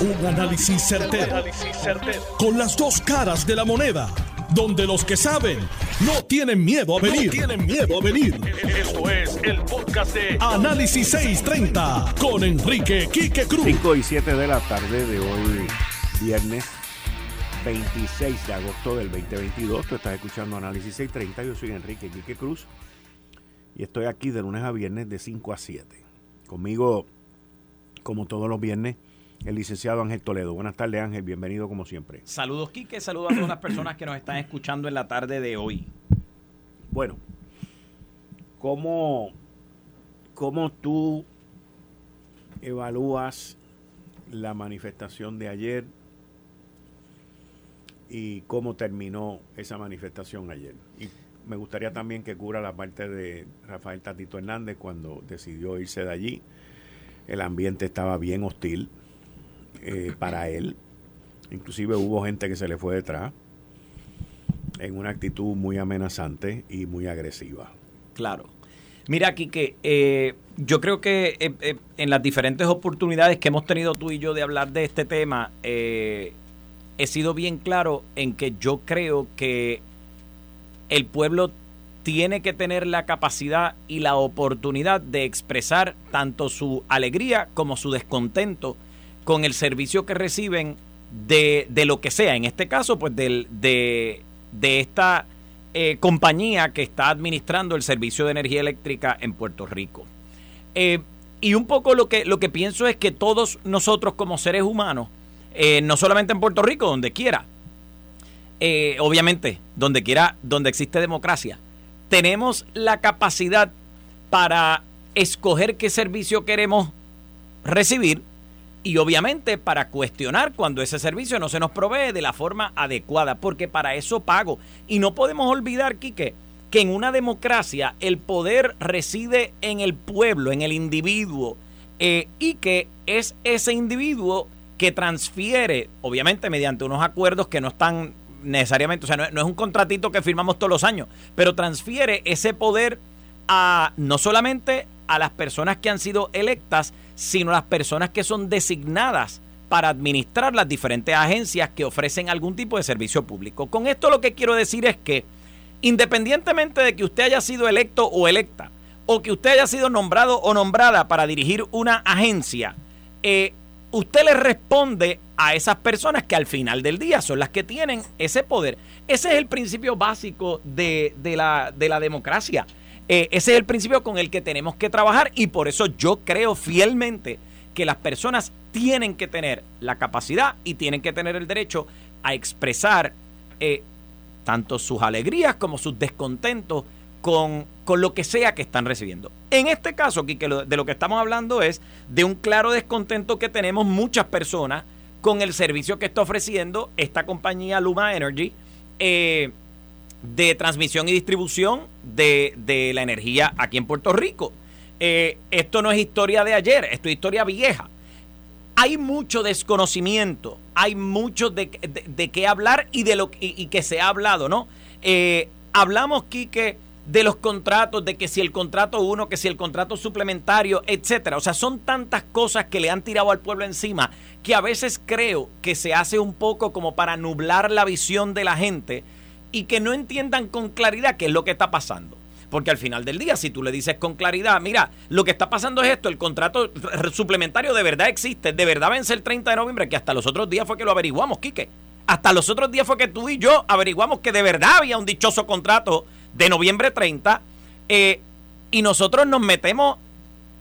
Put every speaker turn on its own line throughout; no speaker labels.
Un análisis certero, Con las dos caras de la moneda. Donde los que saben no tienen miedo a venir. tienen miedo a venir. Esto es el podcast de Análisis 630 con Enrique Quique Cruz.
5 y 7 de la tarde de hoy, viernes 26 de agosto del 2022. Tú estás escuchando Análisis 630. Yo soy Enrique Quique Cruz. Y estoy aquí de lunes a viernes de 5 a 7. Conmigo, como todos los viernes, el licenciado Ángel Toledo. Buenas tardes, Ángel. Bienvenido como siempre.
Saludos, Quique. Saludos a todas las personas que nos están escuchando en la tarde de hoy.
Bueno, ¿cómo, cómo tú evalúas la manifestación de ayer y cómo terminó esa manifestación ayer? Y me gustaría también que cubra la parte de Rafael Tatito Hernández cuando decidió irse de allí. El ambiente estaba bien hostil eh, para él. Inclusive hubo gente que se le fue detrás en una actitud muy amenazante y muy agresiva.
Claro. Mira, aquí que eh, yo creo que eh, en las diferentes oportunidades que hemos tenido tú y yo de hablar de este tema, he sido bien claro en que yo creo que el pueblo tiene que tener la capacidad y la oportunidad de expresar tanto su alegría como su descontento con el servicio que reciben de, lo que sea, en este caso, pues del, de, esta eh, compañía que está administrando el servicio de energía eléctrica en Puerto Rico. Eh, y un poco lo que, lo que pienso es que todos nosotros como seres humanos, eh, no solamente en Puerto Rico, donde quiera, obviamente, donde quiera, donde existe democracia, tenemos la capacidad para escoger qué servicio queremos recibir y obviamente para cuestionar cuando ese servicio no se nos provee de la forma adecuada, porque para eso pago. Y no podemos olvidar, Quique, que en una democracia el poder reside en el pueblo, en el individuo, eh, y que es ese individuo que transfiere, obviamente mediante unos acuerdos que no están necesariamente, o sea, no, no es un contratito que firmamos todos los años, pero transfiere ese poder a no solamente a las personas que han sido electas, sino las personas que son designadas para administrar las diferentes agencias que ofrecen algún tipo de servicio público. Con esto lo que quiero decir es que, independientemente de que usted haya sido electo o electa, o que usted haya sido nombrado o nombrada para dirigir una agencia, eh, usted le responde a esas personas que al final del día son las que tienen ese poder. Ese es el principio básico de, la, de la democracia. Eh, ese es el principio con el que tenemos que trabajar y por eso yo creo fielmente que las personas tienen que tener la capacidad y tienen que tener el derecho a expresar eh, tanto sus alegrías como sus descontentos con, con, lo que sea que están recibiendo. En este caso, de lo que estamos hablando es de un claro descontento que tenemos muchas personas con el servicio que está ofreciendo esta compañía Luma Energy. Eh, de transmisión y distribución de, la energía aquí en Puerto Rico. Eh, esto no es historia de ayer, esto es historia vieja. Hay mucho desconocimiento, hay mucho de, qué hablar y de lo y, que se ha hablado, ¿no? Eh, hablamos, Quique, de los contratos, de que si el contrato uno, que si el contrato suplementario, etcétera. O sea, son tantas cosas que le han tirado al pueblo encima que a veces creo que se hace un poco como para nublar la visión de la gente y que no entiendan con claridad qué es lo que está pasando. Porque al final del día, si tú le dices con claridad, mira, lo que está pasando es esto, el contrato suplementario de verdad existe, de verdad vence el 30 de noviembre, que hasta los otros días fue que lo averiguamos, Quique. Hasta los otros días fue que tú y yo averiguamos que de verdad había un dichoso contrato de noviembre 30 eh, y nosotros nos metemos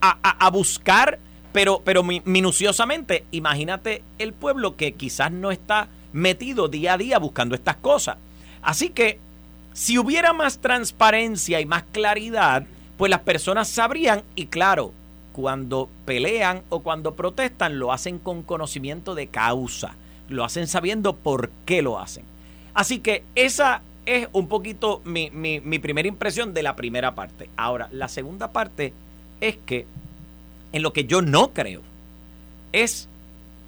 a, buscar, pero, pero minuciosamente, imagínate el pueblo que quizás no está metido día a día buscando estas cosas. Así que si hubiera más transparencia y más claridad, pues las personas sabrían y claro, cuando pelean o cuando protestan lo hacen con conocimiento de causa, lo hacen sabiendo por qué lo hacen. Así que esa es un poquito mi, mi, primera impresión de la primera parte. Ahora, la segunda parte es que en lo que yo no creo es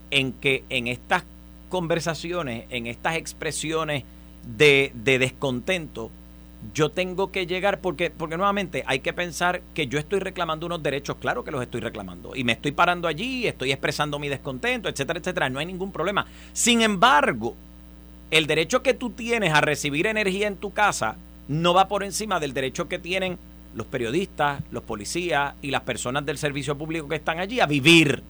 en que en estas conversaciones, en estas expresiones, de, descontento, yo tengo que llegar, porque, porque nuevamente hay que pensar que yo estoy reclamando unos derechos, claro que los estoy reclamando, y me estoy parando allí, estoy expresando mi descontento, etcétera, etcétera, no hay ningún problema. Sin embargo, el derecho que tú tienes a recibir energía en tu casa no va por encima del derecho que tienen los periodistas, los policías y las personas del servicio público que están allí a vivir,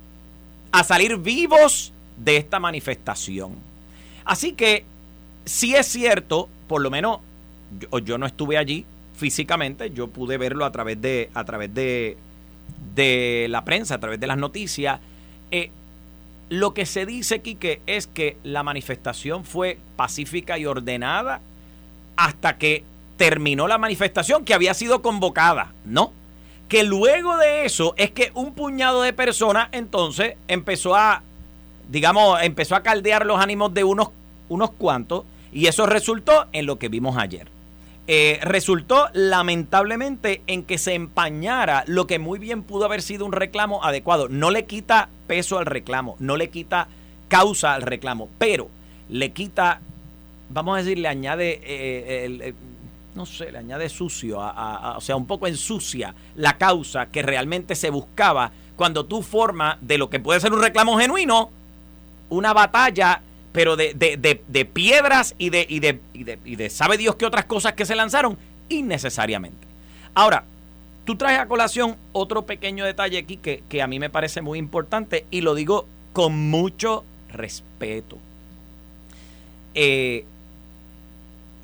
a salir vivos de esta manifestación. Así que, si es cierto, por lo menos yo, yo, no estuve allí físicamente, yo pude verlo a través de, a través de, de la prensa, a través de las noticias. Eh, lo que se dice, Quique, es que la manifestación fue pacífica y ordenada hasta que terminó la manifestación que había sido convocada, ¿no? Que luego de eso es que un puñado de personas entonces empezó a, digamos, empezó a caldear los ánimos de unos, unos cuantos y eso resultó en lo que vimos ayer. Eh, resultó lamentablemente en que se empañara lo que muy bien pudo haber sido un reclamo adecuado. No le quita peso al reclamo, no le quita causa al reclamo, pero le quita, vamos a decir, le añade, eh, no sé, le añade sucio, o sea, un poco ensucia la causa que realmente se buscaba cuando tú formas de lo que puede ser un reclamo genuino una batalla pero de, de, de, piedras y de, y, de, y de, sabe Dios qué otras cosas que se lanzaron innecesariamente. Ahora, tú traes a colación otro pequeño detalle aquí que, que a mí me parece muy importante y lo digo con mucho respeto. Eh,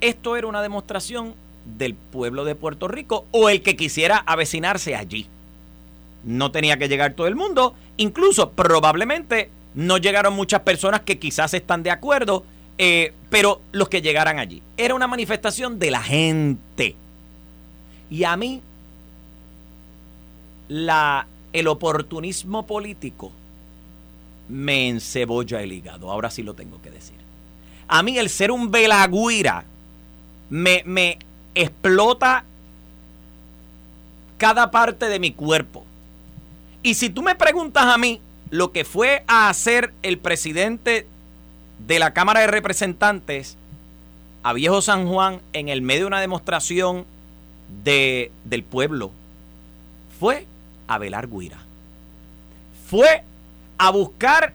esto era una demostración del pueblo de Puerto Rico o el que quisiera avecinarse allí. No tenía que llegar todo el mundo, incluso probablemente no llegaron muchas personas que quizás están de acuerdo, eh, pero los que llegaran allí. Era una manifestación de la gente. Y a mí, la, el oportunismo político me encebolla el hígado. Ahora sí lo tengo que decir. A mí el ser un velagüira me, me explota cada parte de mi cuerpo. Y si tú me preguntas a mí, lo que fue a hacer el presidente de la Cámara de Representantes a Viejo San Juan en el medio de una demostración de, del pueblo fue a velar guira. Fue a buscar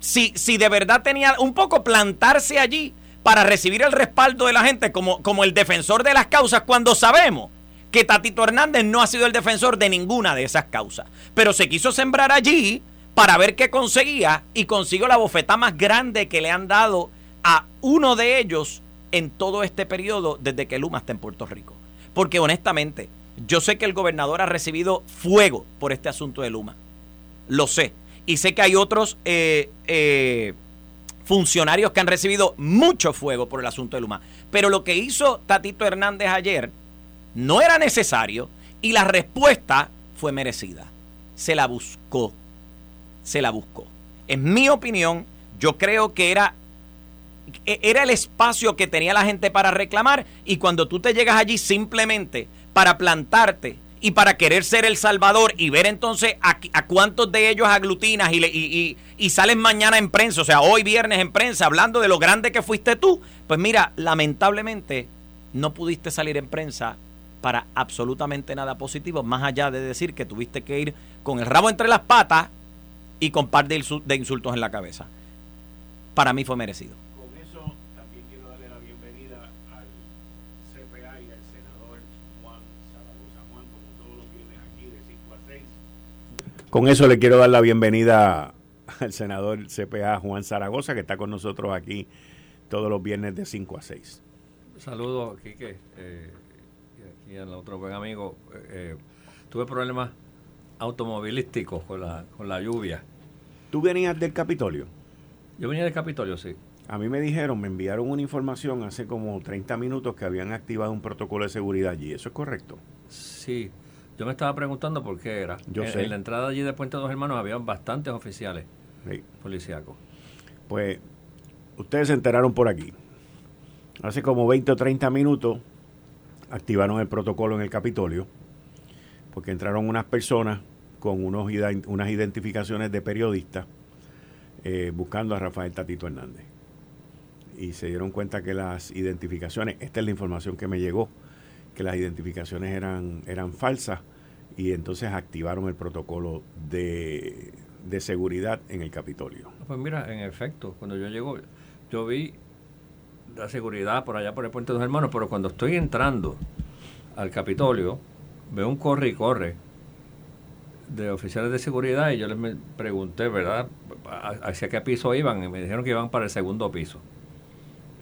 si, si de verdad tenía un poco plantarse allí para recibir el respaldo de la gente como, como el defensor de las causas cuando sabemos que Tatito Hernández no ha sido el defensor de ninguna de esas causas. Pero se quiso sembrar allí para ver qué conseguía y consiguió la bofeta más grande que le han dado a uno de ellos en todo este periodo desde que Luma está en Puerto Rico. Porque honestamente, yo sé que el gobernador ha recibido fuego por este asunto de Luma. Lo sé. Y sé que hay otros eh, eh, funcionarios que han recibido mucho fuego por el asunto de Luma. Pero lo que hizo Tatito Hernández ayer no era necesario y la respuesta fue merecida. Se la buscó se la buscó. En mi opinión, yo creo que era, e, era el espacio que tenía la gente para reclamar y cuando tú te llegas allí simplemente para plantarte y para querer ser el Salvador y ver entonces a, cuántos de ellos aglutinas y, y, y, sales mañana en prensa, o sea, hoy viernes en prensa, hablando de lo grande que fuiste tú, pues mira, lamentablemente no pudiste salir en prensa para absolutamente nada positivo, más allá de decir que tuviste que ir con el rabo entre las patas y con par de, insultos en la cabeza. Para mí fue merecido.
Con eso también quiero darle la bienvenida al CPA y al senador Juan Zaragoza. Juan, como todos los viernes aquí de 5 a 6. Con eso le quiero dar la bienvenida al senador CPA Juan Zaragoza, que está con nosotros aquí todos los viernes de 5 a 6.
Saludos, Quique, eh, y al otro buen amigo. Eh, tuve problemas automovilísticos con la, con la lluvia.
¿Tú venías del Capitolio?
Yo venía del Capitolio, sí.
A mí me dijeron, me enviaron una información hace como 30 minutos que habían activado un protocolo de seguridad allí. ¿Eso es correcto?
Sí. Yo me estaba preguntando por qué era.
Yo
en,
sé.
En la entrada allí de Puente de Dos Hermanos había bastantes oficiales
sí.
policíacos.
Pues ustedes se enteraron por aquí. Hace como 20 o 30 minutos activaron el protocolo en el Capitolio porque entraron unas personas con unos, unas identificaciones de periodistas eh, buscando a Rafael Tatito Hernández. Y se dieron cuenta que las identificaciones, esta es la información que me llegó, que las identificaciones eran, eran falsas y entonces activaron el protocolo de, de seguridad en el Capitolio.
Pues mira, en efecto, cuando yo llego, yo vi la seguridad por allá por el Puente de los Hermanos, pero cuando estoy entrando al Capitolio, veo un corre y corre de oficiales de seguridad y yo les pregunté, ¿verdad?, hacia qué piso iban y me dijeron que iban para el segundo piso.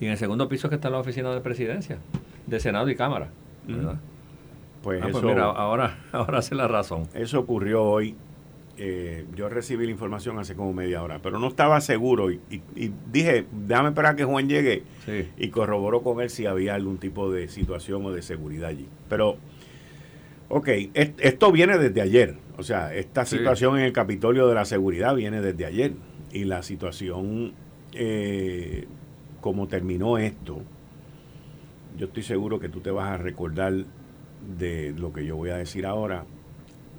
Y en el segundo piso que está la oficina de presidencia, de Senado y Cámara, ¿verdad?
Pues,
ah,
pues
eso, mira, ahora, ahora hace la razón.
Eso ocurrió hoy. Eh, yo recibí la información hace como media hora, pero no estaba seguro y, dije, déjame esperar que Juan llegue y corroboró con él si había algún tipo de situación o de seguridad allí. Pero, ok, esto viene desde ayer, o sea, esta situación en el Capitolio de la Seguridad viene desde ayer y la situación, eh, como terminó esto, yo estoy seguro que tú te vas a recordar de lo que yo voy a decir ahora,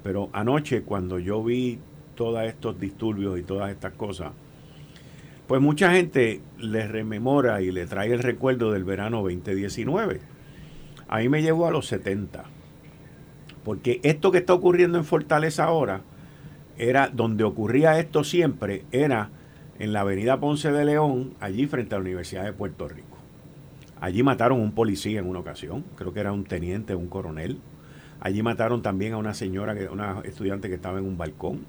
pero anoche cuando yo vi todos estos disturbios y todas estas cosas, pues mucha gente le rememora y le trae el recuerdo del verano 2019. A mí me llevó a los 70. Porque esto que está ocurriendo en Fortaleza ahora, era donde ocurría esto siempre, era en la avenida Ponce de León, allí frente a la Universidad de Puerto Rico. Allí mataron a un policía en una ocasión, creo que era un teniente, un coronel. Allí mataron también a una señora, una estudiante que estaba en un balcón.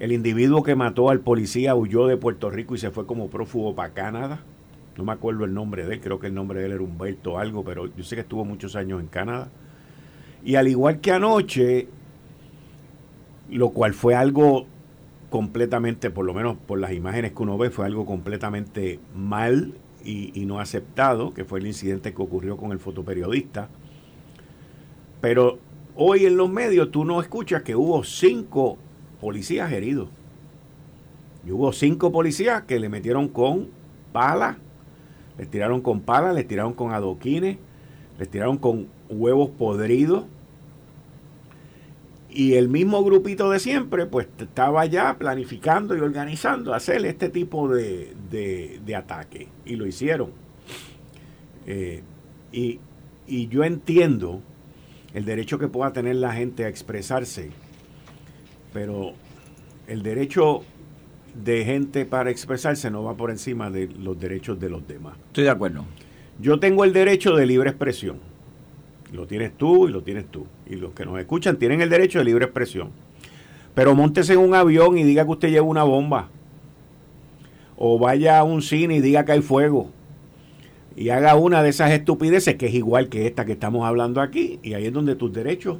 El individuo que mató al policía huyó de Puerto Rico y se fue como prófugo para Canadá. No me acuerdo el nombre de él, creo que el nombre de él era Humberto algo, pero yo sé que estuvo muchos años en Canadá. Y al igual que anoche, lo cual fue algo completamente, por lo menos por las imágenes que uno ve, fue algo completamente mal y, no aceptado, que fue el incidente que ocurrió con el fotoperiodista. Pero hoy en los medios tú no escuchas que hubo cinco policías heridos. Y hubo cinco policías que le metieron con pala, les tiraron con pala, les tiraron con adoquines, les tiraron con huevos podridos y el mismo grupito de siempre, pues estaba ya planificando y organizando hacer este tipo de, de, ataque. Y lo hicieron. Eh, y, y yo entiendo el derecho que pueda tener la gente a expresarse, pero el derecho de gente para expresarse no va por encima de los derechos de los demás.
Estoy de acuerdo.
Yo tengo el derecho de libre expresión lo tienes tú y lo tienes tú. Y los que nos escuchan tienen el derecho de libre expresión. Pero montese en un avión y diga que usted lleva una bomba. O vaya a un cine y diga que hay fuego. Y haga una de esas estupideces que es igual que esta que estamos hablando aquí. Y ahí es donde tus derechos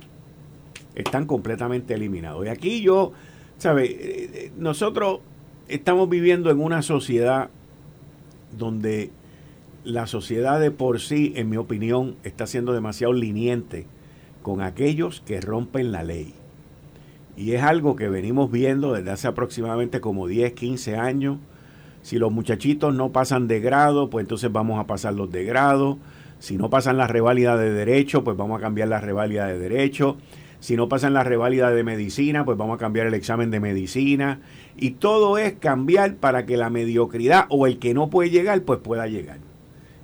están completamente eliminados. Y aquí yo, ¿sabes? Eh, eh, nosotros estamos viviendo en una sociedad donde la sociedad de por sí, en mi opinión, está siendo demasiado liniente con aquellos que rompen la ley. Y es algo que venimos viendo desde hace aproximadamente como 10, 15 años. Si los muchachitos no pasan de grado, pues entonces vamos a pasar los de grado. Si no pasan la reválida de derecho, pues vamos a cambiar la reválida de derecho. Si no pasan la reválida de medicina, pues vamos a cambiar el examen de medicina. Y todo es cambiar para que la mediocridad o el que no puede llegar, pues pueda llegar.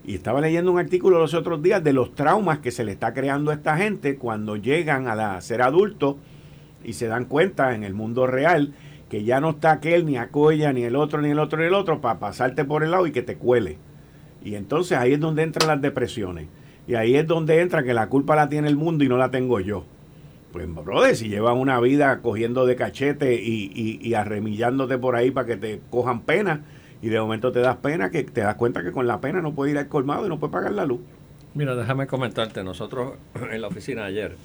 Y estaba leyendo un artículo los otros días de los traumas que se le está creando a esta gente cuando llegan a, ser adultos y se dan cuenta en el mundo real que ya no está aquel, ni Acoya, ni el otro, ni el otro, ni el otro, para pasarte por el lado y que te cuele. Y entonces ahí es donde entran las depresiones. Y ahí es donde entra que la culpa la tiene el mundo y no la tengo yo. Pues, brother, si llevas una vida cogiendo de cachete y, y, y arremillándote por ahí para que te cojan pena, y de momento te das pena que te das cuenta que con la pena no puede ir al colmado y no puede pagar la luz.
Mira, déjame comentarte, nosotros en la oficina ayer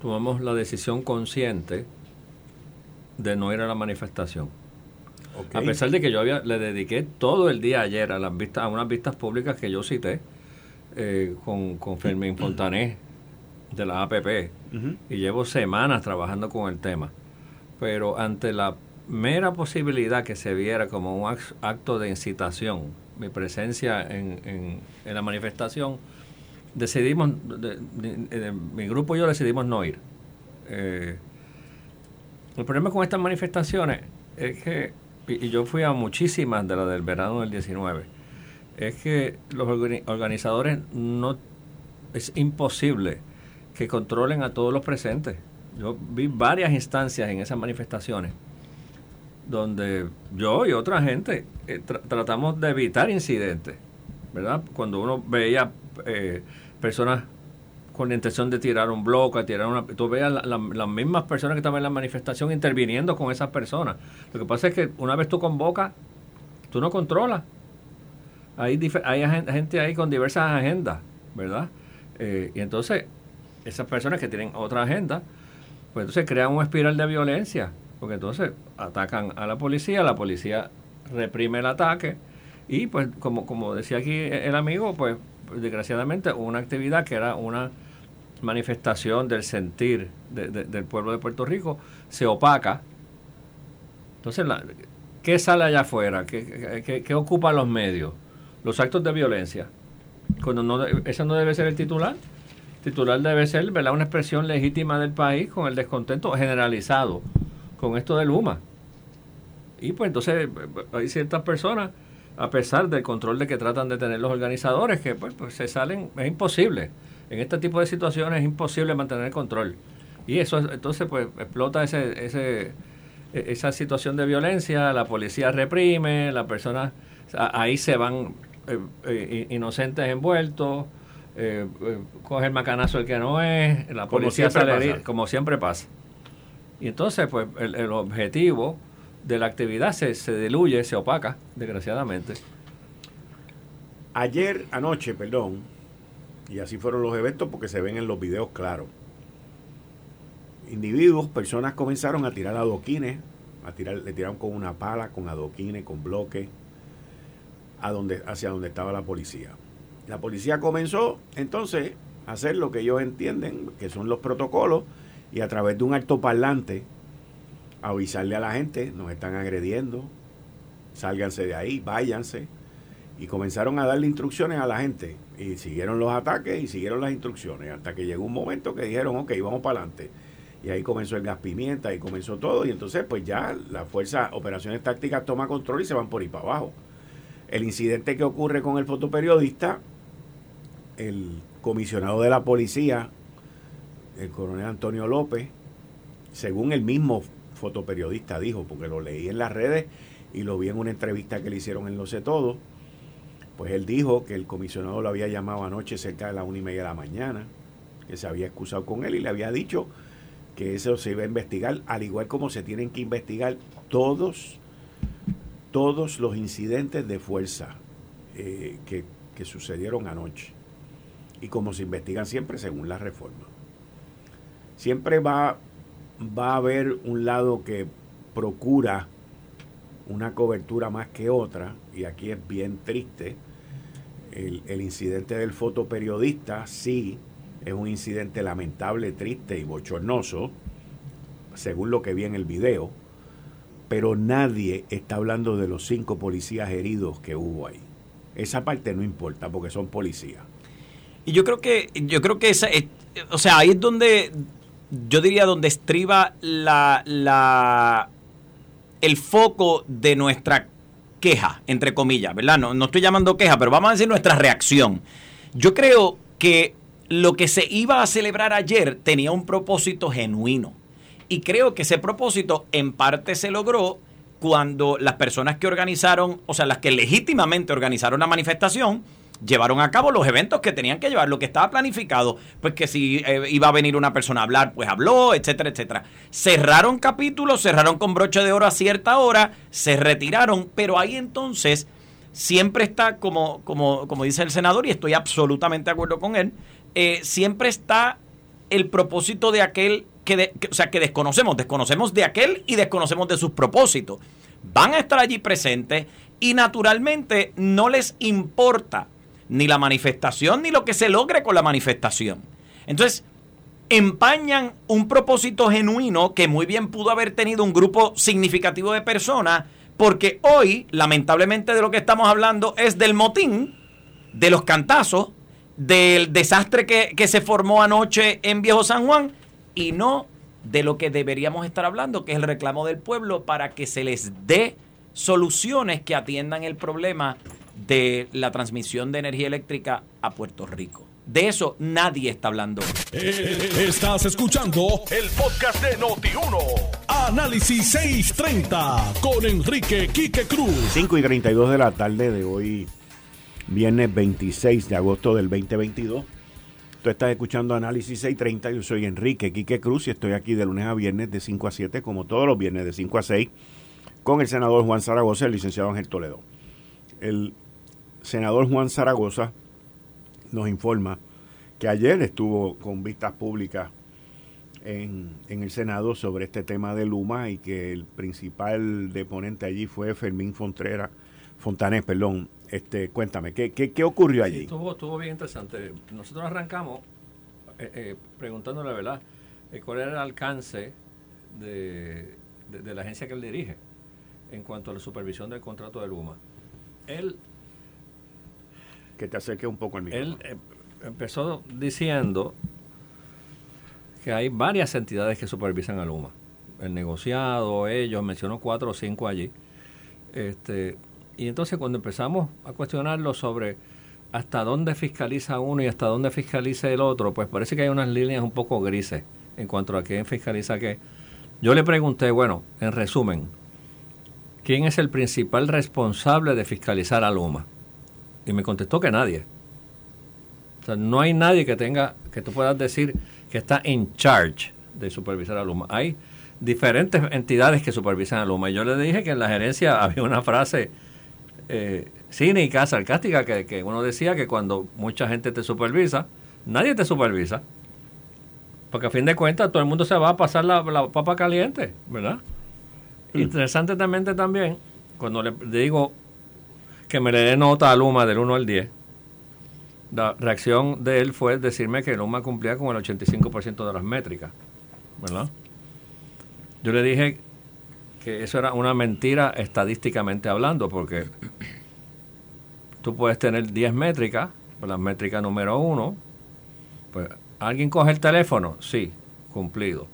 tomamos la decisión consciente de no ir a la manifestación. A pesar de que yo había, le dediqué todo el día ayer a las vistas, a unas vistas públicas que yo cité eh, con, con Fermín Fontané de la APP y llevo semanas trabajando con el tema. Pero ante la mera posibilidad que se viera como un acto de incitación, mi presencia en, en, la manifestación, decidimos, mi grupo y yo decidimos no ir. Eh, el problema con estas manifestaciones es que, y yo fui a muchísimas de las del verano del 19, es que los organizadores no es imposible que controlen a todos los presentes. Yo vi varias instancias en esas manifestaciones donde yo y otra gente eh, tratamos de evitar incidentes, ¿verdad? Cuando uno veía eh, personas con la intención de tirar un bloque, tirar una... Tú veas las mismas personas que estaban en la manifestación interviniendo con esas personas. Lo que pasa es que una vez tú convocas, tú no controlas. Hay, hay gente ahí con diversas agendas, ¿verdad? Eh, y entonces, esas personas que tienen otra agenda, pues entonces crean una espiral de violencia porque entonces atacan a la policía, la policía reprime el ataque y pues como, como decía aquí el amigo, pues desgraciadamente una actividad que era una manifestación del sentir del pueblo de Puerto Rico se opaca. Entonces, ¿qué sale allá afuera? ¿Qué, qué, ocupa los medios? Los actos de violencia. Cuando no, ese no debe ser el titular. El titular debe ser ¿verdad? una expresión legítima del país con el descontento generalizado con esto del UMA. Y pues entonces hay ciertas personas, a pesar del control de que tratan de tener los organizadores, que pues, pues se salen, es imposible. En este tipo de situaciones es imposible mantener el control. Y eso entonces pues explota ese, ese, e, esa situación de violencia, la policía reprime, las personas, ahí se van eh, eh, inocentes envueltos, eh, coge el macanazo el que no es, la policía sale, como siempre pasa. Y entonces, pues, el, objetivo de la actividad se, se diluye, se opaca, desgraciadamente.
Ayer, anoche, perdón, y así fueron los eventos porque se ven en los videos claros. Individuos, personas comenzaron a tirar adoquines, a tirar, le tiraron con una pala, con adoquines, con bloques, a donde, hacia donde estaba la policía. La policía comenzó entonces a hacer lo que ellos entienden que son los protocolos y a través de un altoparlante avisarle a la gente, nos están agrediendo, sálganse de ahí, váyanse. Y comenzaron a darle instrucciones a la gente. Y siguieron los ataques y siguieron las instrucciones. Hasta que llegó un momento que dijeron, ok, vamos para adelante. Y ahí comenzó el gas pimienta, y comenzó todo. Y entonces, pues ya la fuerza, operaciones tácticas toma control y se van por ahí para abajo. El incidente que ocurre con el fotoperiodista, el comisionado de la policía el coronel Antonio López, según el mismo fotoperiodista dijo, porque lo leí en las redes y lo vi en una entrevista que le hicieron en Lo Sé Todo, pues él dijo que el comisionado lo había llamado anoche cerca de la una y media de la mañana, que se había excusado con él y le había dicho que eso se iba a investigar, al igual como se tienen que investigar todos, todos los incidentes de fuerza eh, que, que sucedieron anoche. Y como se investigan siempre según la reforma siempre va, va a haber un lado que procura una cobertura más que otra, y aquí es bien triste. El, incidente del fotoperiodista sí es un incidente lamentable, triste y bochornoso, según lo que vi en el video, pero nadie está hablando de los cinco policías heridos que hubo ahí. Esa parte no importa porque son policías.
Y yo creo que, yo creo que esa, o sea, ahí es donde yo diría donde estriba la, la, el foco de nuestra queja, entre comillas, ¿verdad? No, no estoy llamando queja, pero vamos a decir nuestra reacción. Yo creo que lo que se iba a celebrar ayer tenía un propósito genuino. Y creo que ese propósito en parte se logró cuando las personas que organizaron, o sea, las que legítimamente organizaron la manifestación, llevaron a cabo los eventos que tenían que llevar, lo que estaba planificado, pues que si eh, iba a venir una persona a hablar, pues habló, etcétera, etcétera. Cerraron capítulos, cerraron con broche de oro a cierta hora, se retiraron, pero ahí entonces siempre está, como, como, como dice el senador, y estoy absolutamente de acuerdo con él, eh, siempre está el propósito de aquel que, o sea, que desconocemos, desconocemos de aquel y desconocemos de sus propósitos. Van a estar allí presentes y naturalmente no les importa ni la manifestación, ni lo que se logre con la manifestación. Entonces, empañan un propósito genuino que muy bien pudo haber tenido un grupo significativo de personas, porque hoy, lamentablemente, de lo que estamos hablando es del motín, de los cantazos, del desastre que, que se formó anoche en Viejo San Juan, y no de lo que deberíamos estar hablando, que es el reclamo del pueblo para que se les dé soluciones que atiendan el problema de la transmisión de energía eléctrica a Puerto Rico. De eso nadie está hablando.
Eh, estás escuchando el podcast de Noti1. Análisis 630 con Enrique Quique Cruz.
5 y 32 de la tarde de hoy, viernes 26 de agosto del 2022. Tú estás escuchando Análisis 630. Yo soy Enrique Quique Cruz y estoy aquí de lunes a viernes de 5 a 7, como todos los viernes de 5 a 6, con el senador Juan Zaragoza y el licenciado Ángel Toledo. El senador Juan Zaragoza nos informa que ayer estuvo con vistas públicas en, el Senado sobre este tema de Luma y que el principal deponente allí fue Fermín Fontrera, Fontanés, perdón. Este, cuéntame, ¿qué, qué, ocurrió allí?
estuvo, estuvo, bien interesante. Nosotros arrancamos eh, eh, preguntando la verdad, eh, cuál era el alcance de, de la agencia que él dirige en cuanto a la supervisión del contrato de Luma. Él
que te acerque un poco al micrófono.
Él eh, empezó diciendo que hay varias entidades que supervisan a Luma. El negociado, ellos, mencionó cuatro o cinco allí. Este, y entonces cuando empezamos a cuestionarlo sobre hasta dónde fiscaliza uno y hasta dónde fiscaliza el otro, pues parece que hay unas líneas un poco grises en cuanto a quién fiscaliza qué. Yo le pregunté, bueno, en resumen, ¿quién es el principal responsable de fiscalizar a Luma? Y me contestó que nadie. O sea, no hay nadie que tenga, que tú puedas decir que está en charge de supervisar a Luma. Hay diferentes entidades que supervisan a Luma. Y yo le dije que en la gerencia había una frase eh, cínica, sarcástica, que, que uno decía que cuando mucha gente te supervisa, nadie te supervisa. Porque a fin de cuentas todo el mundo se va a pasar la, papa caliente, ¿verdad? Mm. Interesantemente también, cuando le digo que me le dé nota a Luma del 1 al 10, la reacción de él fue decirme que Luma cumplía con el 85% de las métricas, ¿verdad? Yo le dije que eso era una mentira estadísticamente hablando, porque tú puedes tener 10 métricas, pues la métrica número 1, pues alguien coge el teléfono, sí, cumplido.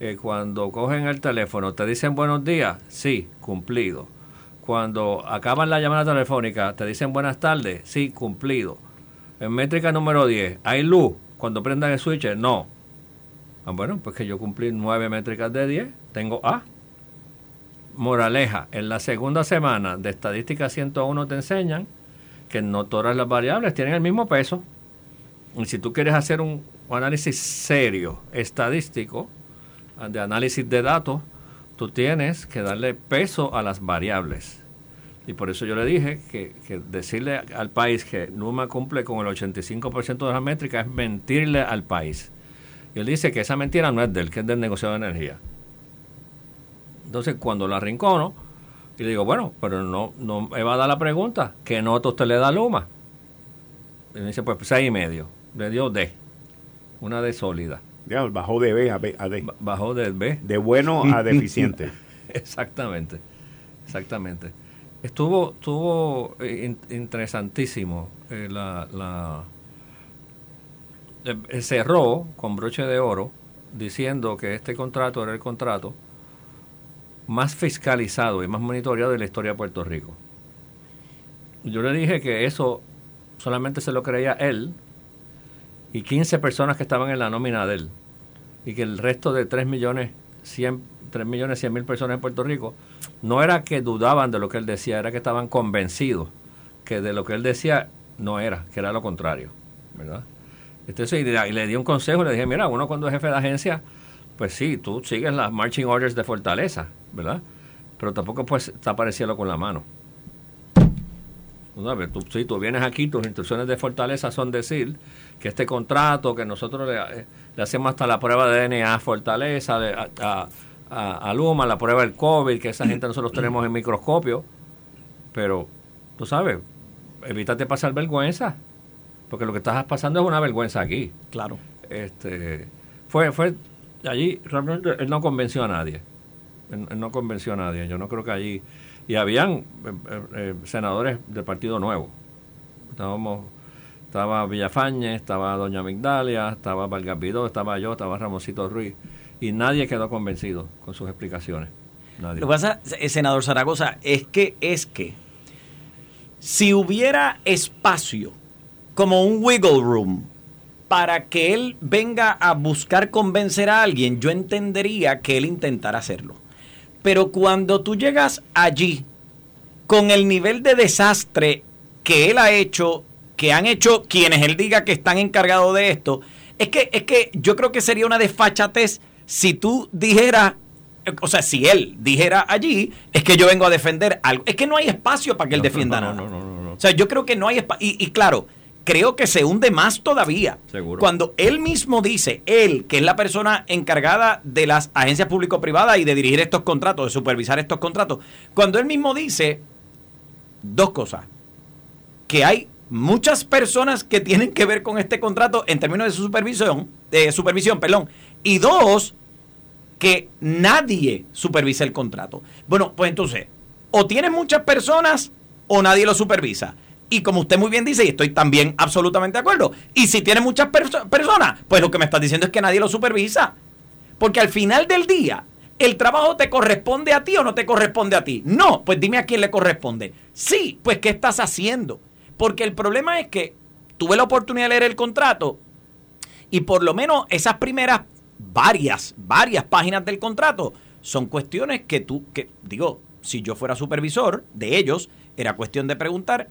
Eh, cuando cogen el teléfono, te dicen buenos días, sí, cumplido cuando acaban la llamada telefónica, te dicen buenas tardes, sí, cumplido. En métrica número 10, ¿hay luz cuando prendan el switch? No. Ah, bueno, pues que yo cumplí nueve métricas de 10, tengo A. Moraleja, en la segunda semana de estadística 101 te enseñan que no todas las variables tienen el mismo peso. Y si tú quieres hacer un análisis serio, estadístico, de análisis de datos, tú tienes que darle peso a las variables. Y por eso yo le dije que, decirle al país que Numa cumple con el 85% de las métricas es mentirle al país. Y él dice que esa mentira no es de que es del negociado de energía. Entonces, cuando lo arrincono, y le digo, bueno, pero no, no me va a dar la pregunta, ¿qué nota usted le da Luma? Y me dice, pues seis y medio. Le dio D, una D sólida.
Ya, bajó de B a, B a D.
Bajó de B.
De bueno a deficiente.
exactamente, exactamente. Estuvo, estuvo eh, interesantísimo. Eh, la, la eh, cerró con broche de oro diciendo que este contrato era el contrato más fiscalizado y más monitoreado de la historia de Puerto Rico. Yo le dije que eso solamente se lo creía él y 15 personas que estaban en la nómina de él y que el resto de 3 millones 100 3 millones 100 mil personas en Puerto Rico, no era que dudaban de lo que él decía, era que estaban convencidos que de lo que él decía no era, que era lo contrario, ¿verdad? Entonces, y le, di un consejo, le dije, mira, uno cuando es jefe de agencia, pues sí, tú sigues las marching orders de Fortaleza, ¿verdad? Pero tampoco puedes estar con la mano. No, tú, si tú vienes aquí, tus instrucciones de Fortaleza son decir que este contrato, que nosotros le, hacemos hasta la prueba de DNA a Fortaleza, a a, Luma, la prueba del COVID, que esa gente nosotros tenemos en microscopio, pero tú sabes, evítate pasar vergüenza, porque lo que estás pasando es una vergüenza aquí.
Claro.
Este, fue, fue, allí realmente él no convenció a nadie. Él, no convenció a nadie. Yo no creo que allí. Y habían eh, eh, eh, senadores del Partido Nuevo. Estábamos, estaba Villafañe, estaba Doña Migdalia, estaba Valgavidó, estaba yo, estaba Ramosito Ruiz y nadie quedó convencido con sus explicaciones. Lo
que pasa, senador Zaragoza, es que es que si hubiera espacio, como un wiggle room, para que él venga a buscar convencer a alguien, yo entendería que él intentara hacerlo. Pero cuando tú llegas allí con el nivel de desastre que él ha hecho, que han hecho quienes él diga que están encargados de esto, es que, es que yo creo que sería una desfachatez si tú dijeras, o sea, si él dijera allí, es que yo vengo a defender algo. Es que no hay espacio para que él defienda nada. o sea, yo creo que no hay espacio. Y, y, claro, creo que se hunde más todavía.
Seguro.
Cuando él mismo dice, él, que es la persona encargada de las agencias público-privadas y de dirigir estos contratos, de supervisar estos contratos, cuando él mismo dice dos cosas. Que hay muchas personas que tienen que ver con este contrato en términos de supervisión, de supervisión, perdón, y dos, que nadie supervisa el contrato. Bueno, pues entonces, o tienes muchas personas o nadie lo supervisa. Y como usted muy bien dice, y estoy también absolutamente de acuerdo, y si tiene muchas personas, pues lo que me estás diciendo es que nadie lo supervisa. Porque al final del día, ¿el trabajo te corresponde a ti o no te corresponde a ti? No, pues dime a quién le corresponde. Sí, pues ¿qué estás haciendo? Porque el problema es que tuve la oportunidad de leer el contrato y por lo menos esas primeras varias, varias páginas del contrato son cuestiones que tú, que digo, si yo fuera supervisor de ellos, era cuestión de preguntar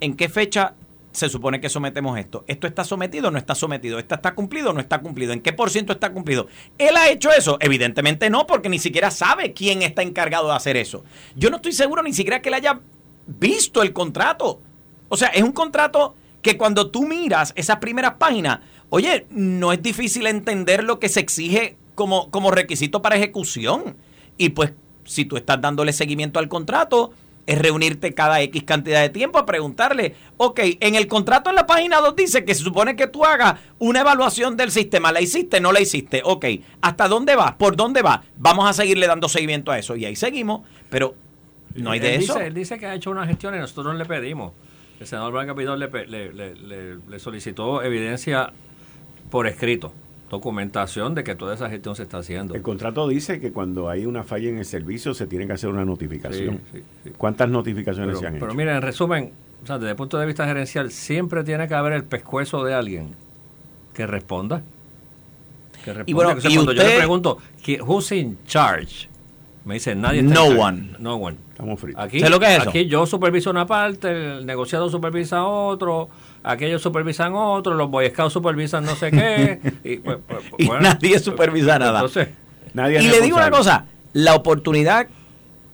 en qué fecha se supone que sometemos esto. ¿Esto está sometido o no está sometido? ¿Esto está cumplido o no está cumplido? ¿En qué por ciento está cumplido? ¿Él ha hecho eso? Evidentemente no, porque ni siquiera sabe quién está encargado de hacer eso. Yo no estoy seguro ni siquiera que él haya visto el contrato. O sea, es un contrato que cuando tú miras esas primeras páginas, oye, no es difícil entender lo que se exige como, como requisito para ejecución. Y pues, si tú estás dándole seguimiento al contrato, es reunirte cada X cantidad de tiempo a preguntarle, ok, en el contrato en la página 2 dice que se supone que tú hagas una evaluación del sistema, ¿la hiciste? ¿No la hiciste? Ok, ¿hasta dónde vas? ¿Por dónde vas? Vamos a seguirle dando seguimiento a eso y ahí seguimos, pero no hay de eso.
él dice que ha hecho una gestión y nosotros le pedimos el senador Blanca Pidón le, solicitó evidencia por escrito, documentación de que toda esa gestión se está haciendo.
El contrato dice que cuando hay una falla en el servicio se tiene que hacer una notificación. ¿Cuántas notificaciones se han
hecho?
Pero
mira, en resumen, desde el punto de vista gerencial, siempre tiene que haber el pescuezo de alguien que responda. Que responda. Y bueno, cuando yo le pregunto, ¿who's in charge? Me dice, nadie
está No one.
No one.
Estamos fritos.
Aquí, lo que es eso? aquí yo superviso una parte, el negociado supervisa otro, aquellos supervisan otro, los Boy Scouts supervisan no sé qué.
y, pues, pues, nadie supervisa nada. Entonces, nadie y le digo una cosa, la oportunidad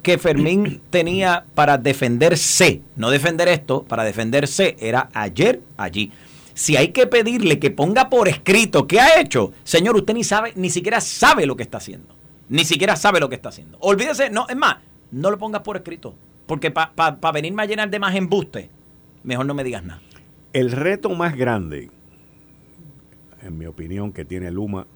que Fermín tenía para defenderse, no defender esto, para defenderse, era ayer allí. Si hay que pedirle que ponga por escrito qué ha hecho, señor, usted ni sabe, ni siquiera sabe lo que está haciendo. Ni siquiera sabe lo que está haciendo. Olvídese, no, es más, no lo pongas por escrito. Porque para venirme a llenar de más embuste, mejor no me digas nada.
El reto más grande, en mi opinión, que tiene Luma,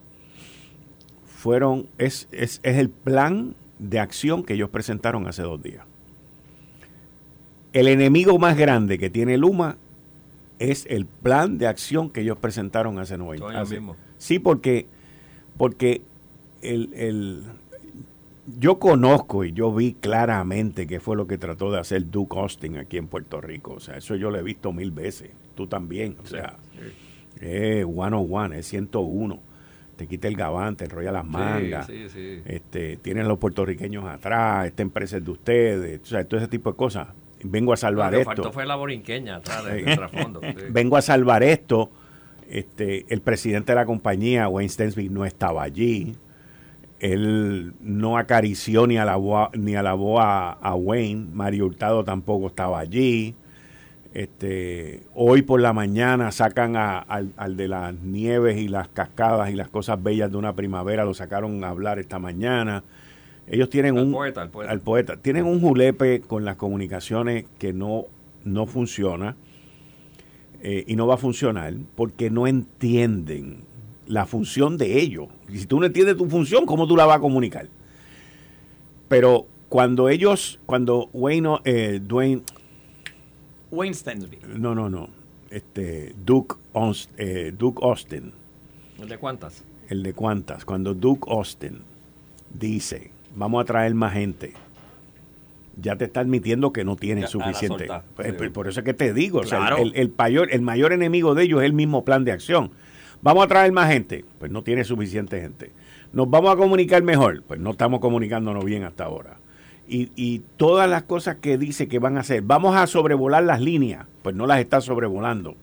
fueron, es, es, es el plan de acción que ellos presentaron hace dos días. El enemigo más grande que tiene Luma es el plan de acción que ellos presentaron hace nueve años. Sí, porque, porque el, yo conozco y yo vi claramente qué fue lo que trató de hacer Duke Austin aquí en Puerto Rico. O sea, eso yo lo he visto mil veces. Tú también. O sea, es one on one, es 101. Te quita el gabán, te enrolla las mangas. este, tienen los puertorriqueños atrás, esta empresa es de ustedes. O sea, todo ese tipo de cosas. Vengo a salvar esto.
fue la borinqueña atrás del trasfondo.
Vengo a salvar esto. Este, el presidente de la compañía, Wayne Stensby, no estaba allí él no acarició ni alabó, ni alabó a, a, Wayne, Mario Hurtado tampoco estaba allí. Este, hoy por la mañana sacan al, de las nieves y las cascadas y las cosas bellas de una primavera, lo sacaron a hablar esta mañana. Ellos tienen un
poeta,
al poeta, tienen un julepe con las comunicaciones que no, no funciona eh, y no va a funcionar porque no entienden la función de ellos. Y si tú no entiendes tu función, ¿cómo tú la vas a comunicar? Pero cuando ellos, cuando Wayne, eh, Dwayne... No, no, no. Este, Duke, eh, Duke Austin.
¿El de cuántas?
El de cuántas. Cuando Duke Austin dice, vamos a traer más gente ya te está admitiendo que no tienen suficiente. Pues, por eso es que te digo, el, el, mayor, el mayor enemigo de ellos es el mismo plan de acción. Vamos a traer más gente, pues no tiene suficiente gente. Nos vamos a comunicar mejor, pues no estamos comunicándonos bien hasta ahora. Y, todas las cosas que dice que van a hacer, vamos a sobrevolar las líneas, pues no las está sobrevolando.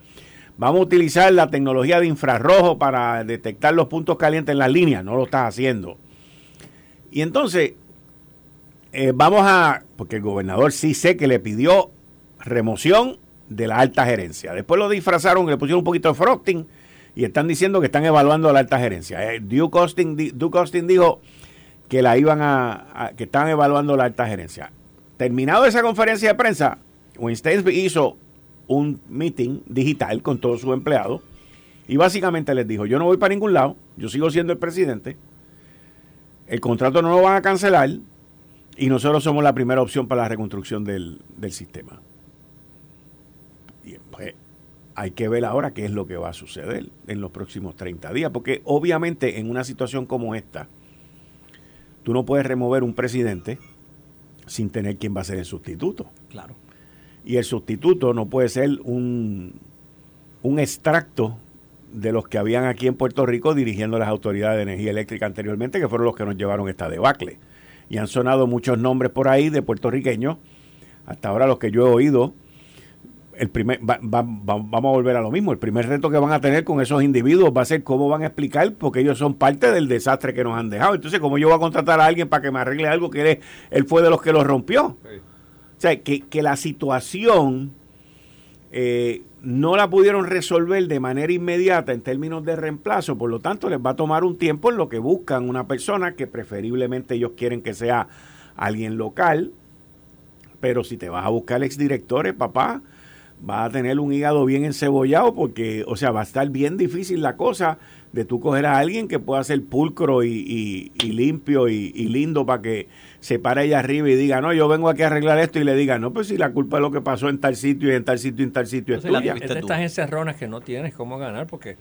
Vamos a utilizar la tecnología de infrarrojo para detectar los puntos calientes en las líneas, no lo está haciendo. Y entonces, eh, vamos a, porque el gobernador sí sé que le pidió remoción de la alta gerencia. Después lo disfrazaron, le pusieron un poquito de frosting y están diciendo que están evaluando la alta gerencia. Eh, Duke, Austin, dijo que la iban a, que estaban evaluando la alta gerencia. Terminado esa conferencia de prensa, Winston hizo un meeting digital con todos sus empleados y básicamente les dijo, yo no voy para ningún lado, yo sigo siendo el presidente, el contrato no lo van a cancelar, y nosotros somos la primera opción para la reconstrucción del, sistema. Y pues hay que ver ahora qué es lo que va a suceder en los próximos 30 días, porque obviamente en una situación como esta, tú no puedes remover un presidente sin tener quien va a ser el sustituto.
Claro.
Y el sustituto no puede ser un, un extracto de los que habían aquí en Puerto Rico dirigiendo las autoridades de energía eléctrica anteriormente, que fueron los que nos llevaron esta debacle y han sonado muchos nombres por ahí de puertorriqueños. Hasta ahora los que yo he oído, el primer, vamos a volver a lo mismo. El primer reto que van a tener con esos individuos va a ser cómo van a explicar, porque ellos son parte del desastre que nos han dejado. Entonces, ¿cómo yo voy a contratar a alguien para que me arregle algo que él, fue de los que lo rompió? O sea, que, que la situación eh, no la pudieron resolver de manera inmediata en términos de reemplazo, por lo tanto les va a tomar un tiempo en lo que buscan una persona que preferiblemente ellos quieren que sea alguien local, pero si te vas a buscar exdirectores, papá, va a tener un hígado bien encebollado porque, o sea, va a estar bien difícil la cosa de tú coger a alguien que pueda ser pulcro y, limpio y, lindo para que se pare allá arriba y diga, no, yo vengo aquí a arreglar esto y le diga, no, pues si la culpa es lo que pasó en tal sitio y en tal sitio y en tal sitio es tuya.
Es de estas encerronas que no tienes cómo ganar porque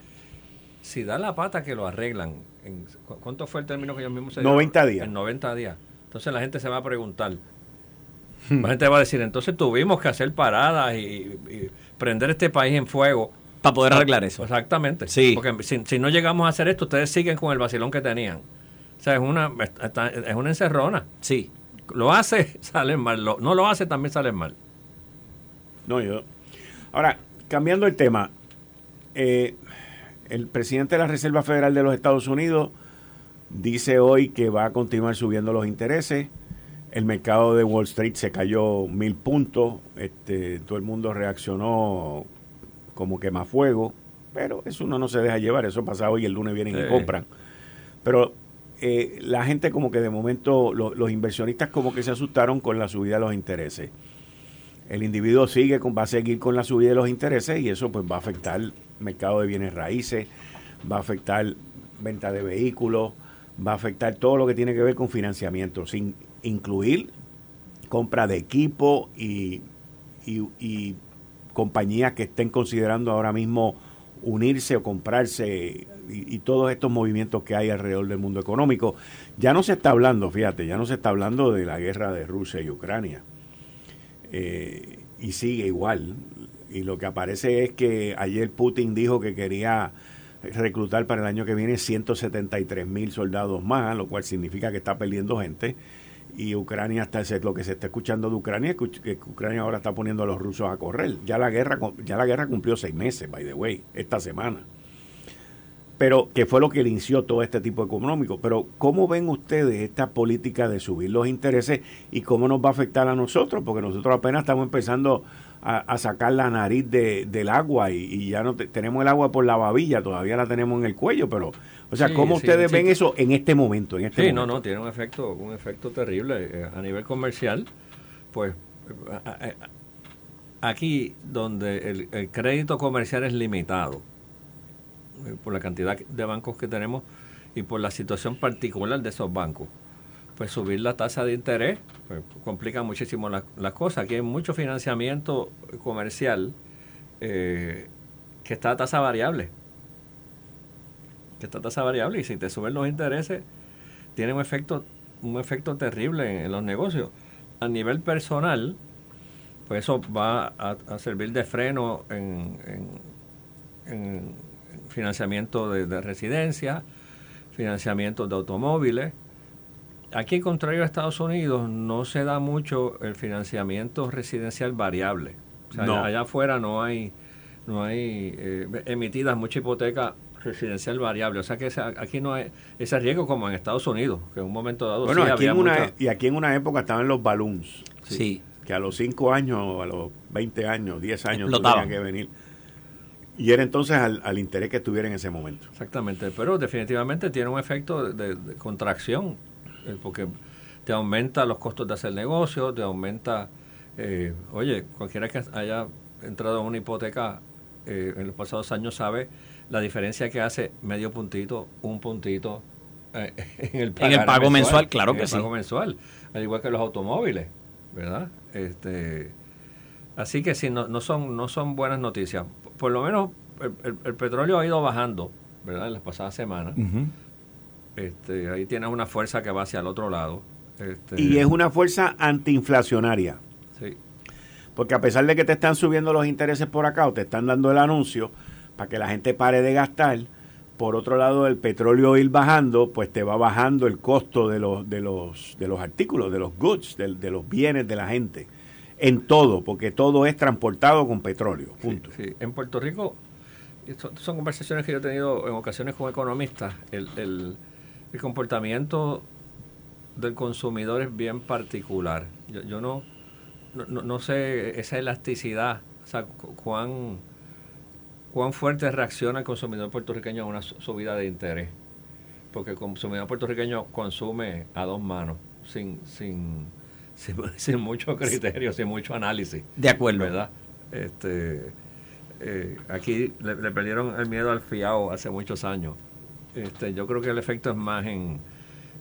si da la pata que lo arreglan, en, ¿cuánto fue el término que ellos mismos se
90 días.
En 90 días. Entonces la gente se va a preguntar, la gente va a decir, entonces tuvimos que hacer paradas y, prender este país en fuego.
Para poder arreglar eso.
Exactamente. Sí. Porque si, no llegamos a hacer esto, ustedes siguen con el vacilón que tenían. O sea, es una, es una encerrona.
Sí.
Lo hace, salen mal. no lo hace, también salen mal.
No, yo. Ahora, cambiando el tema, eh, el presidente de la Reserva Federal de los Estados Unidos dice hoy que va a continuar subiendo los intereses el mercado de Wall Street se cayó mil puntos, este, todo el mundo reaccionó como que más fuego, pero eso uno no se deja llevar, eso pasa hoy, el lunes vienen y compran. Pero eh, la gente como que de momento, los inversionistas como que se asustaron con la subida de los intereses. El individuo sigue, con, va a seguir con la subida de los intereses y eso pues va a afectar el mercado de bienes raíces, va a afectar venta de vehículos, va a afectar todo lo que tiene que ver con financiamiento. Sin, incluir compra de equipo y, y, compañías que estén considerando ahora mismo unirse o comprarse y, todos estos movimientos que hay alrededor del mundo económico. Ya no se está hablando, fíjate, ya no se está hablando de la guerra de Rusia y Ucrania. Eh, y sigue igual. Y lo que aparece es que ayer Putin dijo que quería reclutar para el año que viene 173 mil soldados más, lo cual significa que está perdiendo gente y Ucrania está lo que se está escuchando de Ucrania es que Ucrania ahora está poniendo a los rusos a correr. Ya la guerra ya la guerra cumplió seis meses by the way esta semana. Pero que fue lo que inició todo este tipo económico pero cómo ven ustedes esta política de subir los intereses y cómo nos va a afectar a nosotros porque nosotros apenas estamos empezando a, sacar la nariz de, del agua y, ya no tenemos el agua por la babilla todavía la tenemos en el cuello pero o sea, ¿cómo ustedes ven eso en este momento? En este
sí, no, no, tiene un efecto, un efecto terrible eh, a nivel comercial. Pues aquí donde el, crédito comercial es limitado eh, por la cantidad de bancos que tenemos y por la situación particular de esos bancos, pues subir la tasa de interés pues, complica muchísimo las cosas. Aquí hay mucho financiamiento comercial eh, que está a tasa variable que esta tasa variable y si te suben los intereses, tiene un efecto, un efecto terrible en, los negocios. a nivel personal, pues eso va a, servir de freno en, en, financiamiento de, de residencia, financiamiento de automóviles. Aquí, contrario a Estados Unidos, no se da mucho el financiamiento residencial variable. O sea, allá, afuera no hay, no hay eh, emitidas mucha hipoteca residencial variable. O sea que aquí no hay ese riesgo como en Estados Unidos, que en un momento dado
bueno, aquí en una, Y aquí en una época estaban los balloons. Sí. Que a los 5 años, a los 20 años, 10 años tenían que venir. Y era entonces al, interés que tuviera en ese momento.
Exactamente, pero definitivamente tiene un efecto de contracción porque te aumenta los costos de hacer negocio, te aumenta, eh, oye, cualquiera que haya entrado en una hipoteca eh, en los pasados años sabe la diferencia que hace medio puntito, un puntito
en el, pago mensual, claro que sí.
pago mensual, al igual que los automóviles, ¿verdad? Este, así que sí, no, no, son, no son buenas noticias. Por lo menos el, petróleo ha ido bajando, ¿verdad? En las pasadas semanas. Este, ahí tienes una fuerza que va hacia el otro lado.
Este, y es una fuerza antiinflacionaria. Sí. Porque a pesar de que te están subiendo los intereses por acá o te están dando el anuncio para que la gente pare de gastar, por otro lado el petróleo ir bajando, pues te va bajando el costo de los, de los, de los artículos, de los goods, de, los bienes de la gente. En todo, porque todo es transportado con petróleo. Punto.
Sí, En Puerto Rico, son conversaciones que yo he tenido en ocasiones con economistas, el, el el comportamiento del consumidor es bien particular. Yo, no, no, sé esa elasticidad, o sea, cuán, cuán fuerte reacciona el consumidor puertorriqueño a una subida de interés. Porque el consumidor puertorriqueño consume a dos manos, sin, sin, sin, mucho criterio, sin mucho análisis.
De acuerdo.
¿Verdad? Este, eh, aquí le, le, perdieron el miedo al fiado hace muchos años. Este, yo creo que el efecto es más en,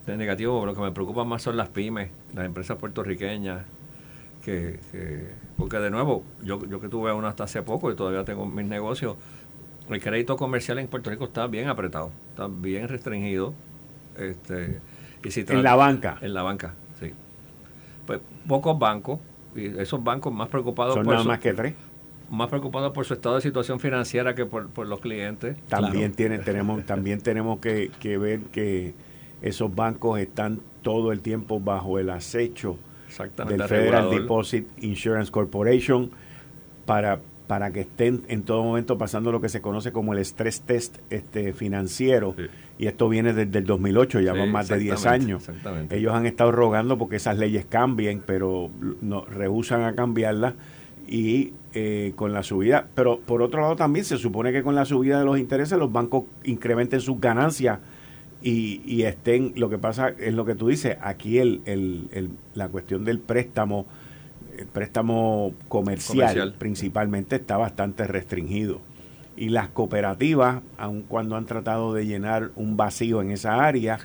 negativo. Lo que me preocupa más son las pymes, las empresas puertorriqueñas. Que, porque de nuevo, yo, yo que tuve uno hasta hace poco y todavía tengo mis negocios, el crédito comercial en Puerto Rico está bien apretado, está bien restringido. Este,
y si en la banca.
En la banca, sí. Pues pocos bancos, y esos bancos más preocupados
son nada más que tres
más preocupados por su estado de situación financiera que por, los clientes.
También tenemos, también tenemos que, ver que esos bancos están todo el tiempo bajo el acecho del Federal Deposit Insurance Corporation para, para que estén en todo momento pasando lo que se conoce como el stress test este financiero. Y esto viene desde el 2008, ya van más de 10 años. Ellos han estado rogando porque esas leyes cambien, pero no, rehusan a cambiarlas y eh, con la subida, pero por otro lado también se supone que con la subida de los intereses los bancos incrementen sus ganancias y, estén, lo que pasa es lo que tú dices, aquí el, el, la cuestión del préstamo, el préstamo comercial, principalmente está bastante restringido. Y las cooperativas, aun cuando han tratado de llenar un vacío en esa área,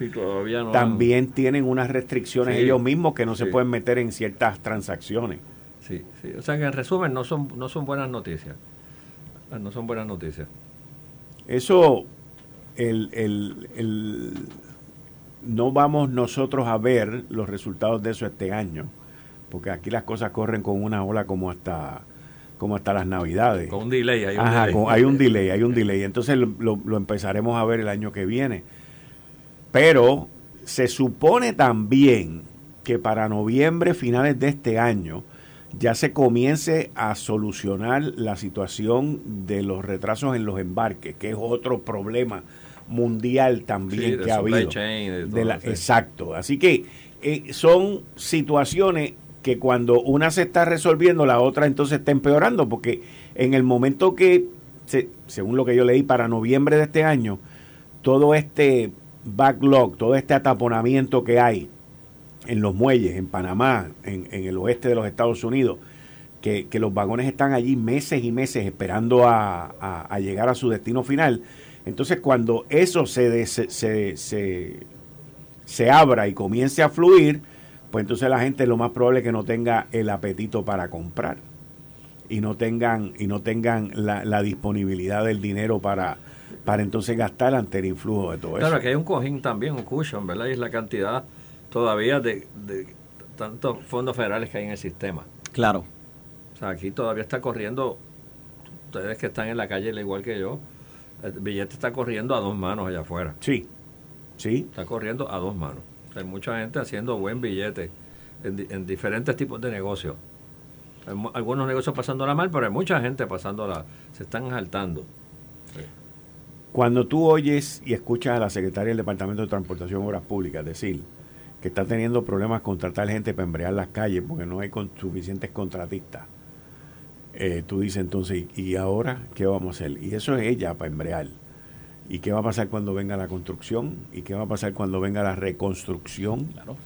también tienen unas restricciones ellos mismos que no se pueden meter en ciertas transacciones.
Sí, sí. O sea que en resumen no son, no son buenas noticias. No son buenas noticias.
Eso, el, el, el, no vamos nosotros a ver los resultados de eso este año, porque aquí las cosas corren con una ola como hasta como hasta las navidades.
Con un delay,
hay un delay. hay un delay, hay un delay. Entonces lo, lo empezaremos a ver el año que viene. Pero se supone también que para noviembre, finales de este año, ya se comience a solucionar la situación de los retrasos en los embarques, que es otro problema mundial también que ha habido. Exacto. Así que eh, son situaciones que cuando una se está resolviendo, la otra entonces está empeorando, porque en el momento que, según lo que yo leí, para noviembre de este año, todo este backlog, todo este ataponamiento que hay en los muelles, en Panamá, en, el oeste de los Estados Unidos, que, los vagones están allí meses y meses esperando a, llegar a su destino final. Entonces, cuando eso se, se, se, abra y comience a fluir, pues entonces la gente lo más probable es que no tenga el apetito para comprar y no tengan y no tengan la, la disponibilidad del dinero para, para entonces gastar ante el influjo de todo
eso. Claro, que hay un cojín también, un cushion, ¿verdad? Y es la cantidad todavía de, tantos fondos federales que hay en el sistema.
Claro.
O sea, aquí todavía está corriendo, ustedes que están en la calle igual que yo, el billete está corriendo a dos manos allá afuera.
Sí, sí.
Está corriendo a dos manos. Hay mucha gente haciendo buen billete en, diferentes tipos de negocios. Hay algunos negocios pasándola mal, pero hay mucha gente pasándola, se están saltando.
Cuando tú oyes y escuchas a la secretaria del Departamento de Transportación y Obras Públicas decir que está teniendo problemas contratar gente para embrear las calles porque no hay suficientes contratistas, eh, tú dices entonces, ¿y ahora qué vamos a hacer? Y eso es ella para embrear. ¿Y qué va a pasar cuando venga la construcción? ¿Y qué va a pasar cuando venga la reconstrucción? Claro.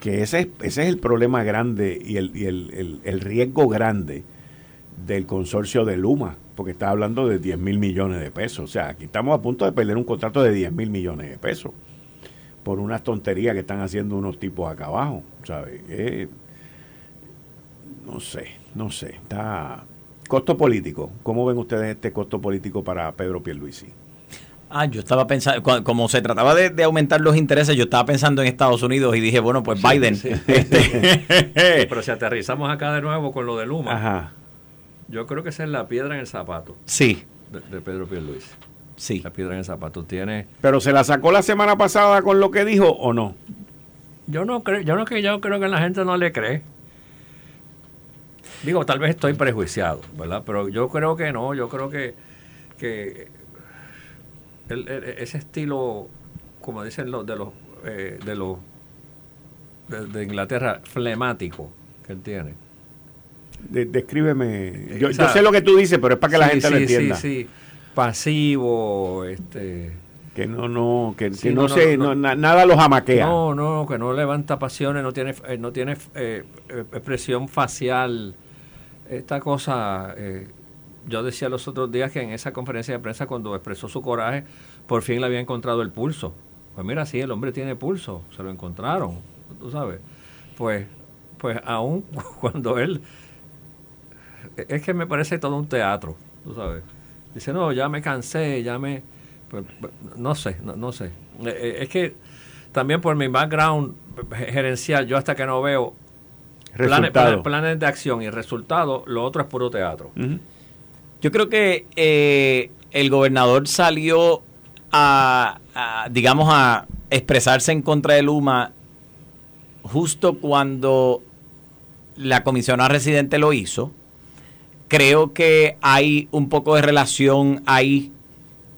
Que ese es, ese es el problema grande y, el, y el, el, riesgo grande del consorcio de Luma, porque está hablando de 10 mil millones de pesos. O sea, aquí estamos a punto de perder un contrato de 10 mil millones de pesos por unas tonterías que están haciendo unos tipos acá abajo, ¿sabes? Eh, no sé, no sé. Está costo político. ¿Cómo ven ustedes este costo político para Pedro Pierluisi?
Ah, yo estaba pensando, como se trataba de, aumentar los intereses, yo estaba pensando en Estados Unidos y dije, bueno, pues Biden.
Este, pero si aterrizamos acá de nuevo con lo de Luma, Ajá. yo creo que esa es la piedra en el zapato.
Sí.
De, Pedro Pierluisi.
Sí.
La piedra en el zapato tiene.
Pero se la sacó la semana pasada con lo que dijo o no?
Yo no creo, yo no que yo creo que la gente no le cree. Digo, tal vez estoy prejuiciado, ¿verdad? Pero yo creo que no, yo creo que, que ese estilo, como dicen los de los eh, de los de, Inglaterra, flemático que él tiene.
descríbeme. Yo, sé lo que tú dices, pero es para que la gente lo entienda.
Sí, sí, pasivo, este
que no no que, no, sé nada los amaquea
no no que no levanta pasiones no tiene eh, no tiene eh, expresión facial esta cosa yo decía los otros días que en esa conferencia de prensa cuando expresó su coraje, por fin le había encontrado el pulso. Pues mira, sí, el hombre tiene pulso, se lo encontraron, tú sabes. Pues, pues aún cuando él, es que me parece todo un teatro, tú sabes. Dice, no, ya me cansé, ya me, pues, no sé, no, sé. Eh, eh, es que también por mi background gerencial, yo hasta que no veo planes, planes, de acción y resultados, lo otro es puro teatro.
Yo creo que eh, el gobernador salió a, digamos, a expresarse en contra de Luma justo cuando la comisionada residente lo hizo. Creo que hay un poco de relación ahí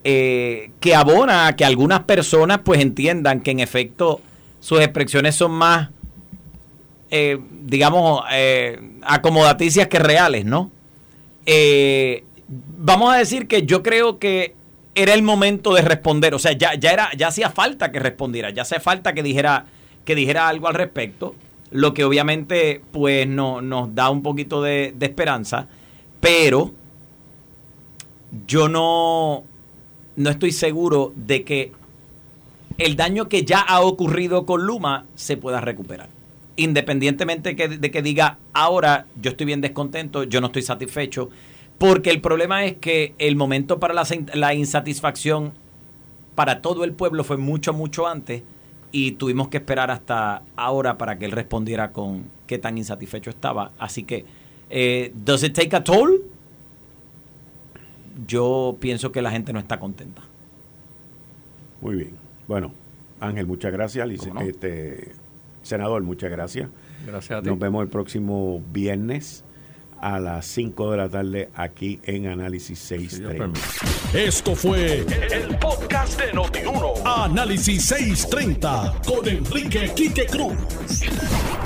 eh, que abona a que algunas personas pues entiendan que en efecto sus expresiones son más, eh, digamos, acomodaticias que reales, ¿no? Eh, vamos a decir que yo creo que era el momento de responder. O sea, ya, ya, era, ya hacía falta que respondiera, ya hacía falta que dijera, que dijera algo al respecto. Lo que obviamente pues no, nos da un poquito de esperanza. Pero yo no, no estoy seguro de que el daño que ya ha ocurrido con Luma se pueda recuperar. Independientemente de que diga, ahora yo estoy bien descontento, yo no estoy satisfecho, porque el problema es que el momento para la, insatisfacción para todo el pueblo fue mucho, mucho antes y tuvimos que esperar hasta ahora para que él respondiera con qué tan insatisfecho estaba. Así que, eh, ¿does it take a toll? Yo pienso que la gente no está contenta.
Muy bien. Bueno, Ángel, muchas gracias. Este, senador, muchas gracias.
Gracias a ti.
Nos vemos el próximo viernes a las 5 de la tarde aquí en Análisis 630.
Esto fue el, podcast de Notiuno. Análisis 630 con Enrique Quique Cruz.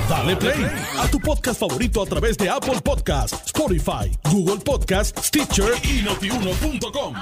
Dale play a tu podcast favorito a través de Apple Podcasts, Spotify, Google Podcasts, Stitcher y notiuno.com.